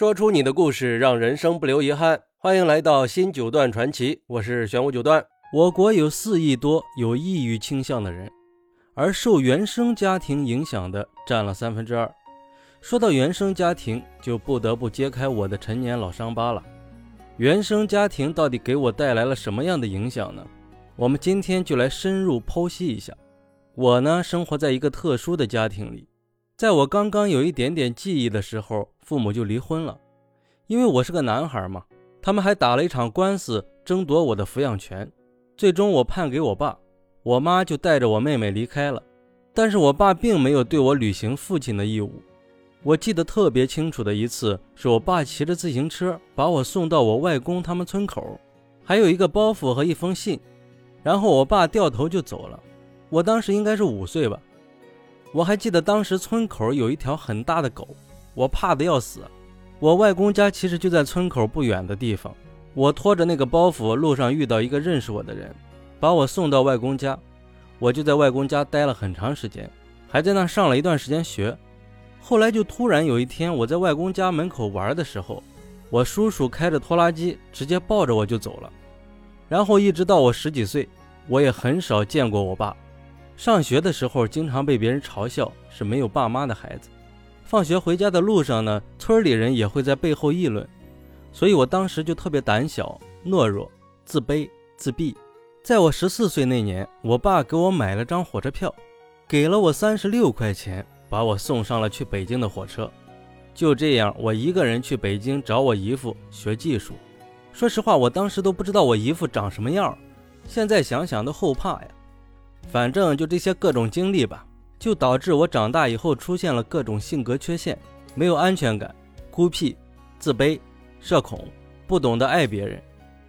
说出你的故事，让人生不留遗憾。欢迎来到新九段传奇，我是玄武九段。我国有四亿多有抑郁倾向的人，而受原生家庭影响的占了三分之二。说到原生家庭，就不得不揭开我的陈年老伤疤了。原生家庭到底给我带来了什么样的影响呢？我们今天就来深入剖析一下。我呢，生活在一个特殊的家庭里。在我刚刚有一点点记忆的时候，父母就离婚了。因为我是个男孩嘛，他们还打了一场官司争夺我的抚养权。最终我判给我爸，我妈就带着我妹妹离开了。但是我爸并没有对我履行父亲的义务。我记得特别清楚的一次，是我爸骑着自行车把我送到我外公他们村口，还有一个包袱和一封信，然后我爸掉头就走了。我当时应该是五岁吧。我还记得当时村口有一条很大的狗，我怕的要死。我外公家其实就在村口不远的地方。我拖着那个包袱，路上遇到一个认识我的人，把我送到外公家。我就在外公家待了很长时间，还在那上了一段时间学。后来就突然有一天，我在外公家门口玩的时候，我叔叔开着拖拉机直接抱着我就走了。然后一直到我十几岁，我也很少见过我爸。上学的时候，经常被别人嘲笑是没有爸妈的孩子。放学回家的路上呢，村里人也会在背后议论。所以我当时就特别胆小、懦弱、自卑、自闭。在我十四岁那年，我爸给我买了张火车票，给了我三十六块钱，把我送上了去北京的火车。就这样，我一个人去北京找我姨父学技术。说实话，我当时都不知道我姨父长什么样，现在想想都后怕呀。反正就这些各种经历吧，就导致我长大以后出现了各种性格缺陷，没有安全感，孤僻、自卑、社恐，不懂得爱别人。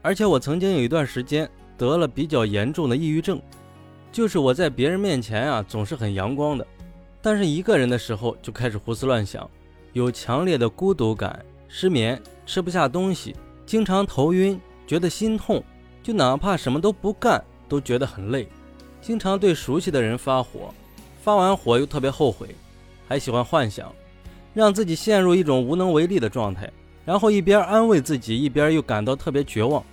而且我曾经有一段时间得了比较严重的抑郁症，就是我在别人面前啊总是很阳光的，但是一个人的时候就开始胡思乱想，有强烈的孤独感，失眠，吃不下东西，经常头晕，觉得心痛，就哪怕什么都不干都觉得很累。经常对熟悉的人发火，发完火又特别后悔，还喜欢幻想，让自己陷入一种无能为力的状态，然后一边安慰自己，一边又感到特别绝望。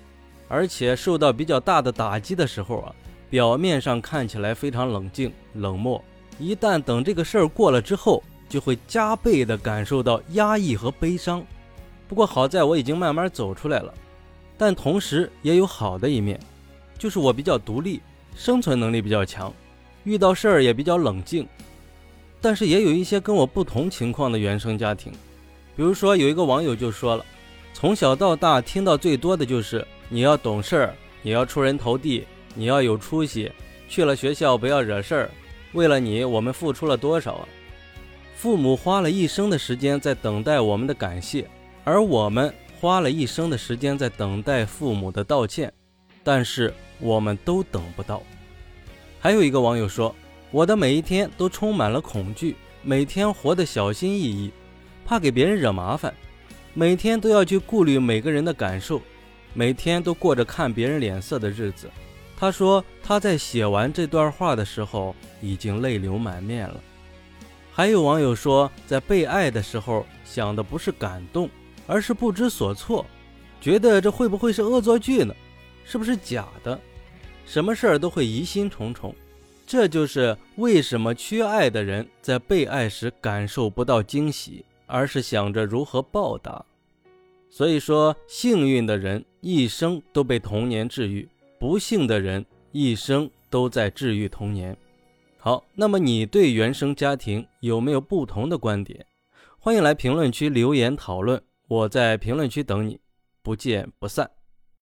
而且受到比较大的打击的时候啊，表面上看起来非常冷静冷漠，一旦等这个事儿过了之后，就会加倍的感受到压抑和悲伤。不过好在我已经慢慢走出来了，但同时也有好的一面，就是我比较独立。生存能力比较强，遇到事儿也比较冷静，但是也有一些跟我不同情况的原生家庭。比如说，有一个网友就说了，从小到大听到最多的就是你要懂事儿，你要出人头地，你要有出息，去了学校不要惹事儿。为了你，我们付出了多少啊？父母花了一生的时间在等待我们的感谢，而我们花了一生的时间在等待父母的道歉，但是。我们都等不到。还有一个网友说：“我的每一天都充满了恐惧，每天活得小心翼翼，怕给别人惹麻烦，每天都要去顾虑每个人的感受，每天都过着看别人脸色的日子。”他说他在写完这段话的时候已经泪流满面了。还有网友说，在被爱的时候想的不是感动，而是不知所措，觉得这会不会是恶作剧呢？是不是假的？什么事儿都会疑心重重，这就是为什么缺爱的人在被爱时感受不到惊喜，而是想着如何报答。所以说，幸运的人一生都被童年治愈，不幸的人一生都在治愈童年。好，那么你对原生家庭有没有不同的观点？欢迎来评论区留言讨论，我在评论区等你，不见不散。